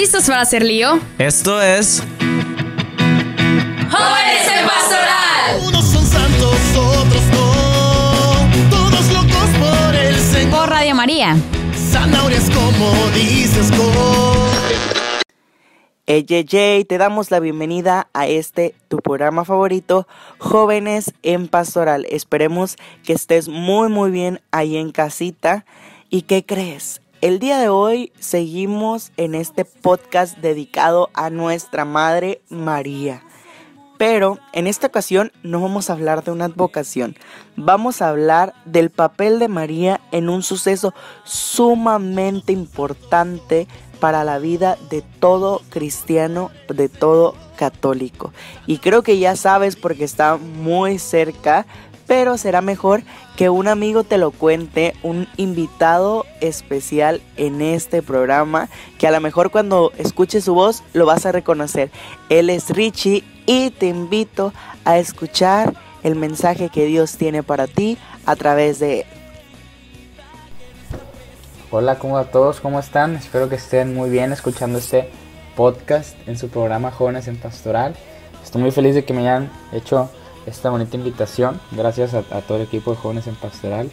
¿Listos para hacer lío? Esto es ¡Jóvenes en Pastoral! Unos son santos, otros no. Todos locos por el Señor. Por Radio María. Zanahorias como dices, hey, hey, te damos la bienvenida a este tu programa favorito, Jóvenes en Pastoral. Esperemos que estés muy muy bien ahí en casita. ¿Y qué crees? El día de hoy seguimos en este podcast dedicado a nuestra Madre María. Pero en esta ocasión no vamos a hablar de una advocación, vamos a hablar del papel de María en un suceso sumamente importante para la vida de todo cristiano, de todo católico. Y creo que ya sabes porque está muy cerca, pero será mejor que un amigo te lo cuente, un invitado especial en este programa, que a lo mejor cuando escuches su voz lo vas a reconocer. Él es Richie y te invito a escuchar el mensaje que Dios tiene para ti a través de él. Hola, ¿cómo a todos? ¿Cómo están? Espero que estén muy bien escuchando este podcast en su programa Jóvenes en Pastoral. Estoy muy feliz de que me hayan hecho esta bonita invitación. Gracias a, todo el equipo de Jóvenes en Pastoral.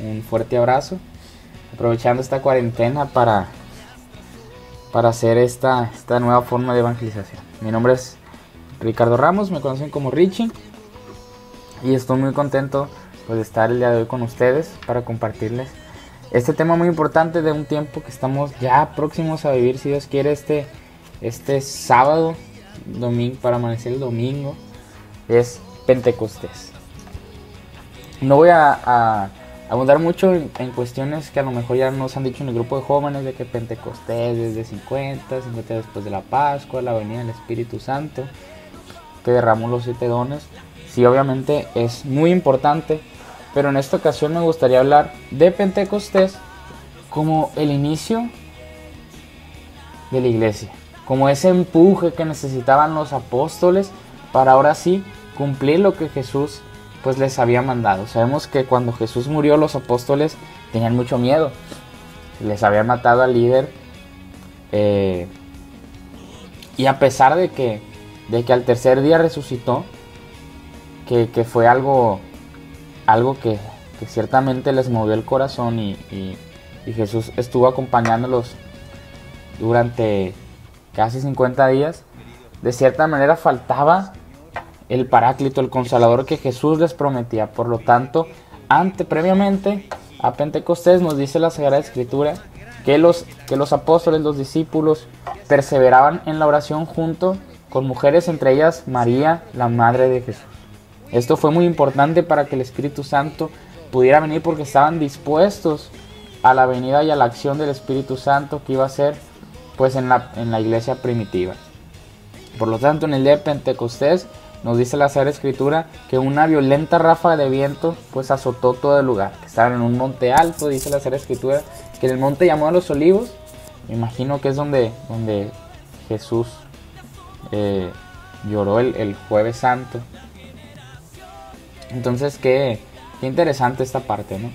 Un fuerte abrazo. Aprovechando esta cuarentena para, para hacer esta, esta nueva forma de evangelización. Mi nombre es Ricardo Ramos, me conocen como Richie. Y estoy muy contento pues, de estar el día de hoy con ustedes para compartirles este tema muy importante de un tiempo que estamos ya próximos a vivir, si Dios quiere, este, este sábado, domingo, para amanecer el domingo, es Pentecostés. No voy a, a abundar mucho en, cuestiones que a lo mejor ya nos han dicho en el grupo de jóvenes de que Pentecostés es de 50, 50 después de la Pascua, la venida del Espíritu Santo, que derramó los siete dones. Sí, obviamente es muy importante, pero en esta ocasión me gustaría hablar de Pentecostés como el inicio de la iglesia, como ese empuje que necesitaban los apóstoles para ahora sí cumplir lo que Jesús pues les había mandado. Sabemos que cuando Jesús murió los apóstoles tenían mucho miedo, les habían matado al líder eh, y a pesar de que, de que al tercer día resucitó, que, que fue algo algo que, que, ciertamente les movió el corazón y, y, y, Jesús estuvo acompañándolos durante casi 50 días, de cierta manera faltaba el paráclito, el consolador que Jesús les prometía. Por lo tanto, ante, previamente a Pentecostés nos dice la Sagrada Escritura que los, que los apóstoles, los discípulos, perseveraban en la oración junto con mujeres, entre ellas María, la Madre de Jesús. Esto fue muy importante para que el Espíritu Santo pudiera venir porque estaban dispuestos a la venida y a la acción del Espíritu Santo que iba a ser pues en la, en la iglesia primitiva. Por lo tanto, en el día de Pentecostés nos dice la Sagrada Escritura que una violenta ráfaga de viento pues azotó todo el lugar. Estaban en un monte alto, dice la Sagrada Escritura, que el monte llamó a los olivos. Me imagino que es donde, donde Jesús eh, lloró el, el jueves santo. Entonces, qué, qué, interesante esta parte, ¿no?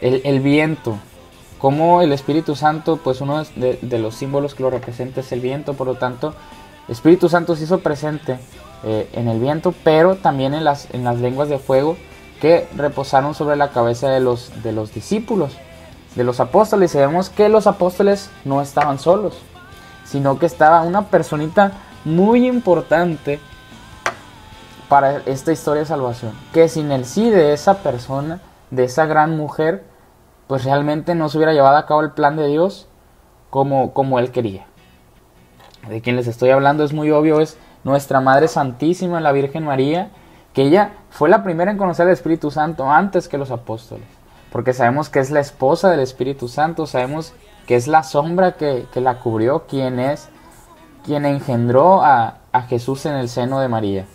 El, el, viento, como el Espíritu Santo, pues uno de, de, los símbolos que lo representa es el viento, por lo tanto, Espíritu Santo se hizo presente eh, en el viento, pero también en las, en las lenguas de fuego que reposaron sobre la cabeza de los, de los discípulos, de los apóstoles. Y vemos que los apóstoles no estaban solos, sino que estaba una personita muy importante para esta historia de salvación. Que sin el sí de esa persona, de esa gran mujer, pues realmente no se hubiera llevado a cabo el plan de Dios como, como Él quería. De quien les estoy hablando es muy obvio, es nuestra Madre Santísima, la Virgen María, que ella fue la primera en conocer al Espíritu Santo antes que los apóstoles. Porque sabemos que es la esposa del Espíritu Santo, sabemos que es la sombra que, que la cubrió, quien es, quien engendró a, a Jesús en el seno de María.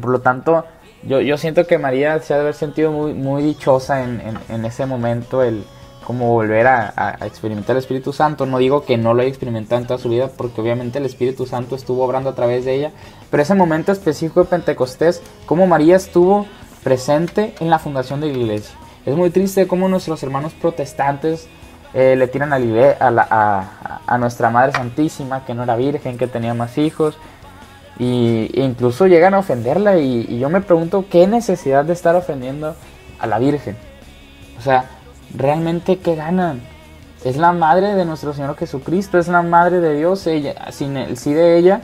Por lo tanto, yo, yo siento que María se ha de haber sentido muy, muy dichosa en, en, en ese momento, el como volver a, a, experimentar el Espíritu Santo. No digo que no lo haya experimentado en toda su vida, porque obviamente el Espíritu Santo estuvo obrando a través de ella, pero ese momento específico de Pentecostés, como María estuvo presente en la fundación de la iglesia. Es muy triste cómo nuestros hermanos protestantes eh, le tiran a, a, la- a- a nuestra Madre Santísima, que no era virgen, que tenía más hijos, y e incluso llegan a ofenderla, y, y yo me pregunto qué necesidad de estar ofendiendo a la Virgen. O sea, ¿realmente qué ganan? Es la madre de nuestro Señor Jesucristo, es la madre de Dios, ella, sin el sí de ella,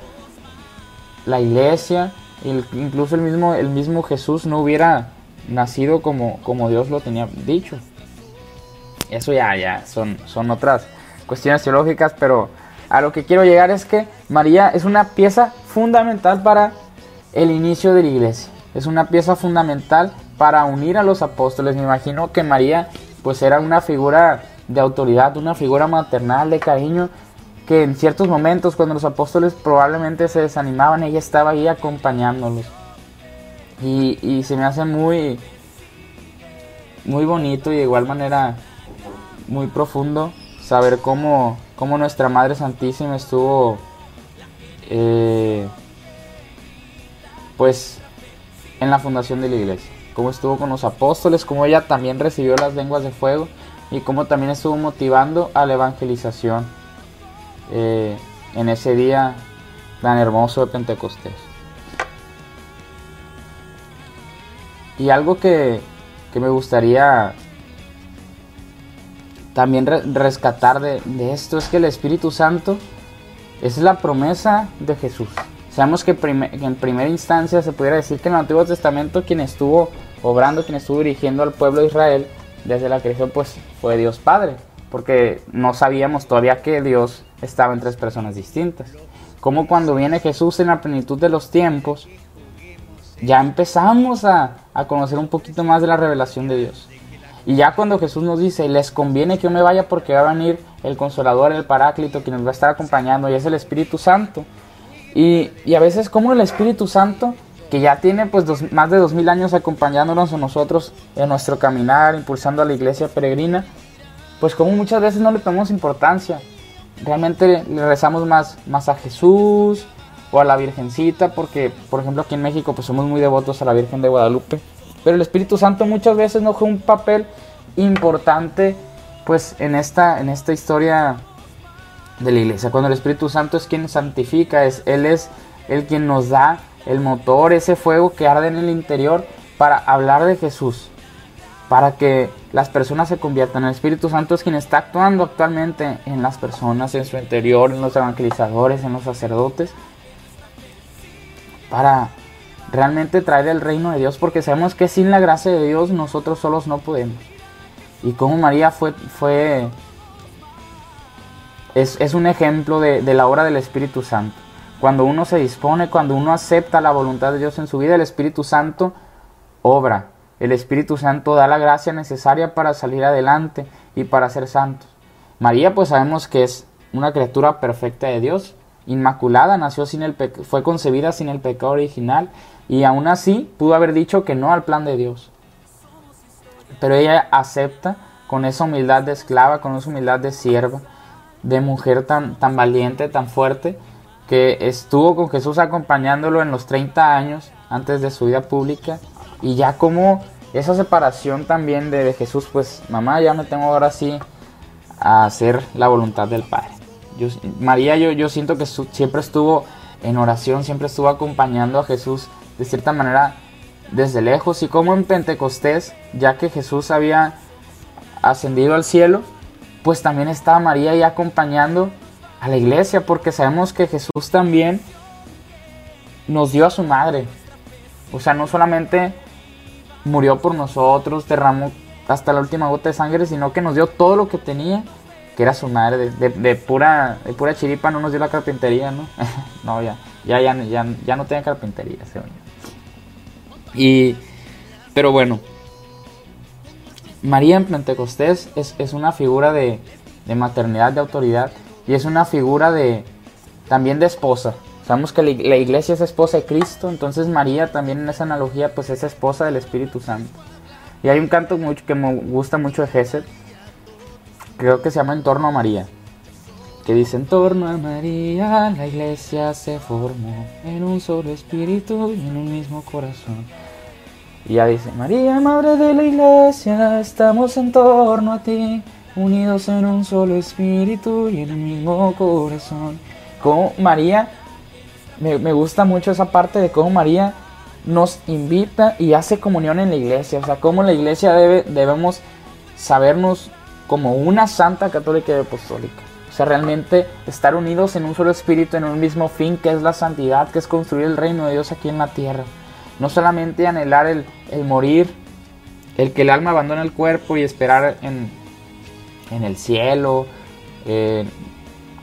la iglesia, incluso el mismo, el mismo Jesús no hubiera nacido como, como Dios lo tenía dicho. Eso ya, ya, son, son otras cuestiones teológicas, pero a lo que quiero llegar es que María es una pieza fundamental para el inicio de la iglesia. Es una pieza fundamental para unir a los apóstoles. Me imagino que María pues era una figura de autoridad, una figura maternal, de cariño, que en ciertos momentos cuando los apóstoles probablemente se desanimaban, ella estaba ahí acompañándolos. Y, y se me hace muy, muy bonito y de igual manera muy profundo saber cómo, cómo nuestra Madre Santísima estuvo eh, pues en la fundación de la iglesia, cómo estuvo con los apóstoles, cómo ella también recibió las lenguas de fuego y cómo también estuvo motivando a la evangelización eh, en ese día tan hermoso de Pentecostés. Y algo que, que me gustaría también re- rescatar de, de esto es que el Espíritu Santo es la promesa de Jesús. Sabemos que, en primera instancia se pudiera decir que en el Antiguo Testamento quien estuvo obrando, quien estuvo dirigiendo al pueblo de Israel desde la creación, pues fue Dios Padre, porque no sabíamos todavía que Dios estaba en tres personas distintas. Como cuando viene Jesús en la plenitud de los tiempos, ya empezamos a, a conocer un poquito más de la revelación de Dios. Y ya cuando Jesús nos dice, les conviene que yo me vaya porque va a venir el consolador, el paráclito, que nos va a estar acompañando, y es el Espíritu Santo. Y, a veces como el Espíritu Santo, que ya tiene pues dos- más de dos mil años acompañándonos a nosotros en nuestro caminar, impulsando a la iglesia peregrina, pues como muchas veces no le tomamos importancia. Realmente le rezamos más, más a Jesús o a la Virgencita, porque por ejemplo aquí en México pues somos muy devotos a la Virgen de Guadalupe. Pero el Espíritu Santo muchas veces no juega un papel importante pues en esta, en esta historia de la iglesia. Cuando el Espíritu Santo es quien santifica, es, Él es el quien nos da el motor, ese fuego que arde en el interior para hablar de Jesús, para que las personas se conviertan. El Espíritu Santo es quien está actuando actualmente en las personas, en su interior, en los evangelizadores, en los sacerdotes, para realmente traer el reino de Dios, porque sabemos que sin la gracia de Dios nosotros solos no podemos. Y como María fue, fue es, es un ejemplo de, de la obra del Espíritu Santo. Cuando uno se dispone, cuando uno acepta la voluntad de Dios en su vida, el Espíritu Santo obra. El Espíritu Santo da la gracia necesaria para salir adelante y para ser santos. María pues sabemos que es una criatura perfecta de Dios, inmaculada, nació sin el fue concebida sin el pecado original y aún así pudo haber dicho que no al plan de Dios. Pero ella acepta con esa humildad de esclava, con esa humildad de sierva, de mujer tan, tan valiente, tan fuerte, que estuvo con Jesús acompañándolo en los 30 años antes de su vida pública. Y ya como esa separación también de, Jesús, pues mamá, ya me tengo ahora sí a hacer la voluntad del Padre. María, yo, yo siento que siempre estuvo en oración, siempre estuvo acompañando a Jesús de cierta manera desde lejos y como en Pentecostés, ya que Jesús había ascendido al cielo, pues también estaba María ahí acompañando a la iglesia, porque sabemos que Jesús también nos dio a su madre. O sea, no solamente murió por nosotros, derramó hasta la última gota de sangre, sino que nos dio todo lo que tenía, que era su madre, de, de- pura, de pura chiripa, no nos dio la carpintería, ¿no? no, ya, ya, ya, ya, ya no tiene carpintería, según yo. Y, pero bueno, María en Pentecostés es, es una figura de, de maternidad, de autoridad, y es una figura de también de esposa. Sabemos que la ig- la iglesia es esposa de Cristo, entonces María también en esa analogía pues es esposa del Espíritu Santo. Y hay un canto mucho, que me gusta mucho de Gesed, creo que se llama En torno a María, que dice En torno a María la iglesia se formó en un solo espíritu y en un mismo corazón. Y ya dice, María, Madre de la Iglesia, estamos en torno a ti, unidos en un solo espíritu y en un mismo corazón. Como María, me, me gusta mucho esa parte de cómo María nos invita y hace comunión en la iglesia. O sea, cómo la iglesia debe, debemos sabernos como una santa católica y apostólica. O sea, realmente estar unidos en un solo espíritu, en un mismo fin, que es la santidad, que es construir el reino de Dios aquí en la tierra. No solamente anhelar el, el morir, el que el alma abandone el cuerpo y esperar en, en el cielo, eh,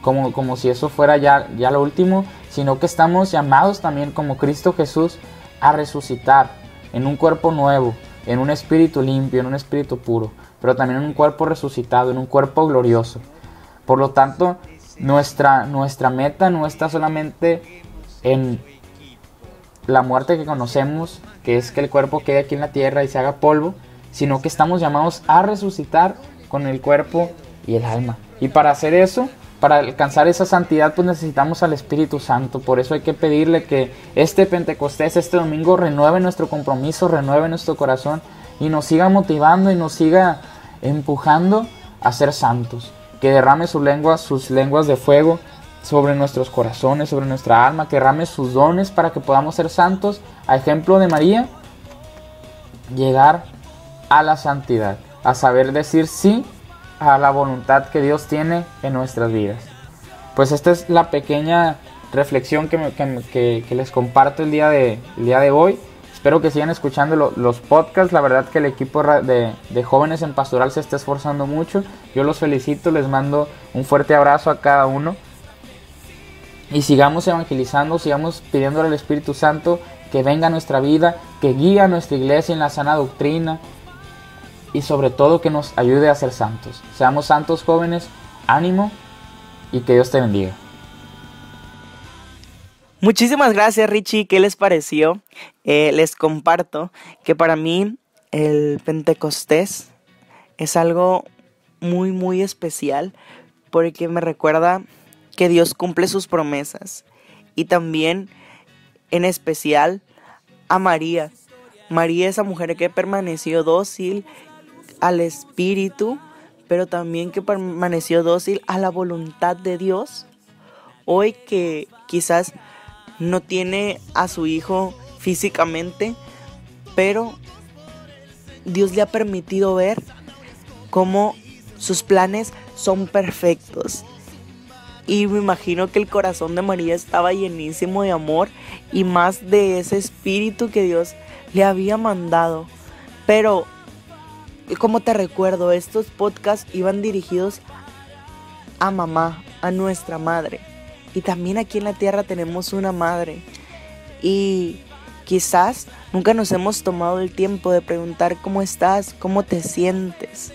como, como si eso fuera ya, ya lo último, sino que estamos llamados también como Cristo Jesús a resucitar en un cuerpo nuevo, en un espíritu limpio, en un espíritu puro, pero también en un cuerpo resucitado, en un cuerpo glorioso. Por lo tanto, nuestra, nuestra meta no está solamente en la muerte que conocemos, que es que el cuerpo quede aquí en la tierra y se haga polvo, sino que estamos llamados a resucitar con el cuerpo y el alma. Y para hacer eso, para alcanzar esa santidad, pues necesitamos al Espíritu Santo. Por eso hay que pedirle que este Pentecostés, este domingo, renueve nuestro compromiso, renueve nuestro corazón y nos siga motivando y nos siga empujando a ser santos. Que derrame su lengua, sus lenguas de fuego sobre nuestros corazones, sobre nuestra alma, que derrame sus dones para que podamos ser santos, a ejemplo de María, llegar a la santidad, a saber decir sí a la voluntad que Dios tiene en nuestras vidas. Pues esta es la pequeña reflexión que, me- que que- que les comparto el día de, el día de hoy. Espero que sigan escuchando lo- los podcasts. La verdad que el equipo de, de jóvenes en pastoral se está esforzando mucho. Yo los felicito, les mando un fuerte abrazo a cada uno. Y sigamos evangelizando, sigamos pidiéndole al Espíritu Santo que venga a nuestra vida, que guíe a nuestra iglesia en la sana doctrina, y sobre todo que nos ayude a ser santos. Seamos santos jóvenes, ánimo y que Dios te bendiga. Muchísimas gracias Richie, ¿qué les pareció? Eh, les comparto que para mí el Pentecostés es algo muy muy especial porque me recuerda que Dios cumple sus promesas y también en especial a María. María esa mujer que permaneció dócil al Espíritu, pero también que permaneció dócil a la voluntad de Dios. Hoy que quizás no tiene a su hijo físicamente, pero Dios le ha permitido ver cómo sus planes son perfectos. Y me imagino que el corazón de María estaba llenísimo de amor y más de ese espíritu que Dios le había mandado. Pero, como te recuerdo, estos podcasts iban dirigidos a mamá, a nuestra madre. Y también aquí en la tierra tenemos una madre. Y quizás nunca nos hemos tomado el tiempo de preguntar cómo estás, cómo te sientes.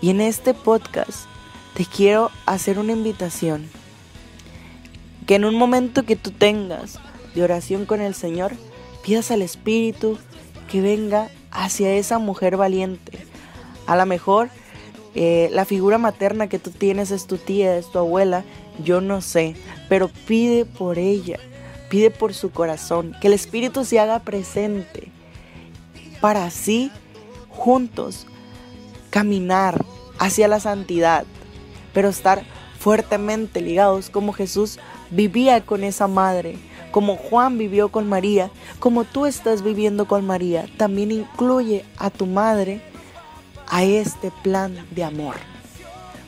Y en este podcast te quiero hacer una invitación. Que en un momento que tú tengas de oración con el Señor, pidas al Espíritu que venga hacia esa mujer valiente. A lo mejor eh, la figura materna que tú tienes es tu tía, es tu abuela, yo no sé, pero pide por ella, pide por su corazón, que el Espíritu se haga presente para así juntos caminar hacia la santidad, pero estar fuertemente ligados como Jesús vivía con esa madre, como Juan vivió con María, como tú estás viviendo con María, también incluye a tu madre a este plan de amor.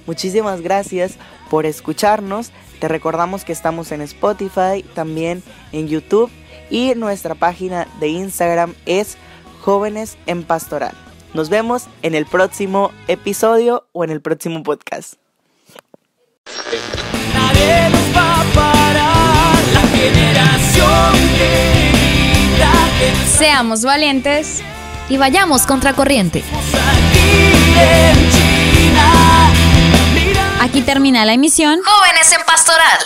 Muchísimas gracias por escucharnos. Te recordamos que estamos en Spotify, también en YouTube y nuestra página de Instagram es Jóvenes en Pastoral. Nos vemos en el próximo episodio o en el próximo podcast. Seamos valientes. Y vayamos contracorriente. Aquí termina la emisión. Jóvenes en Pastoral.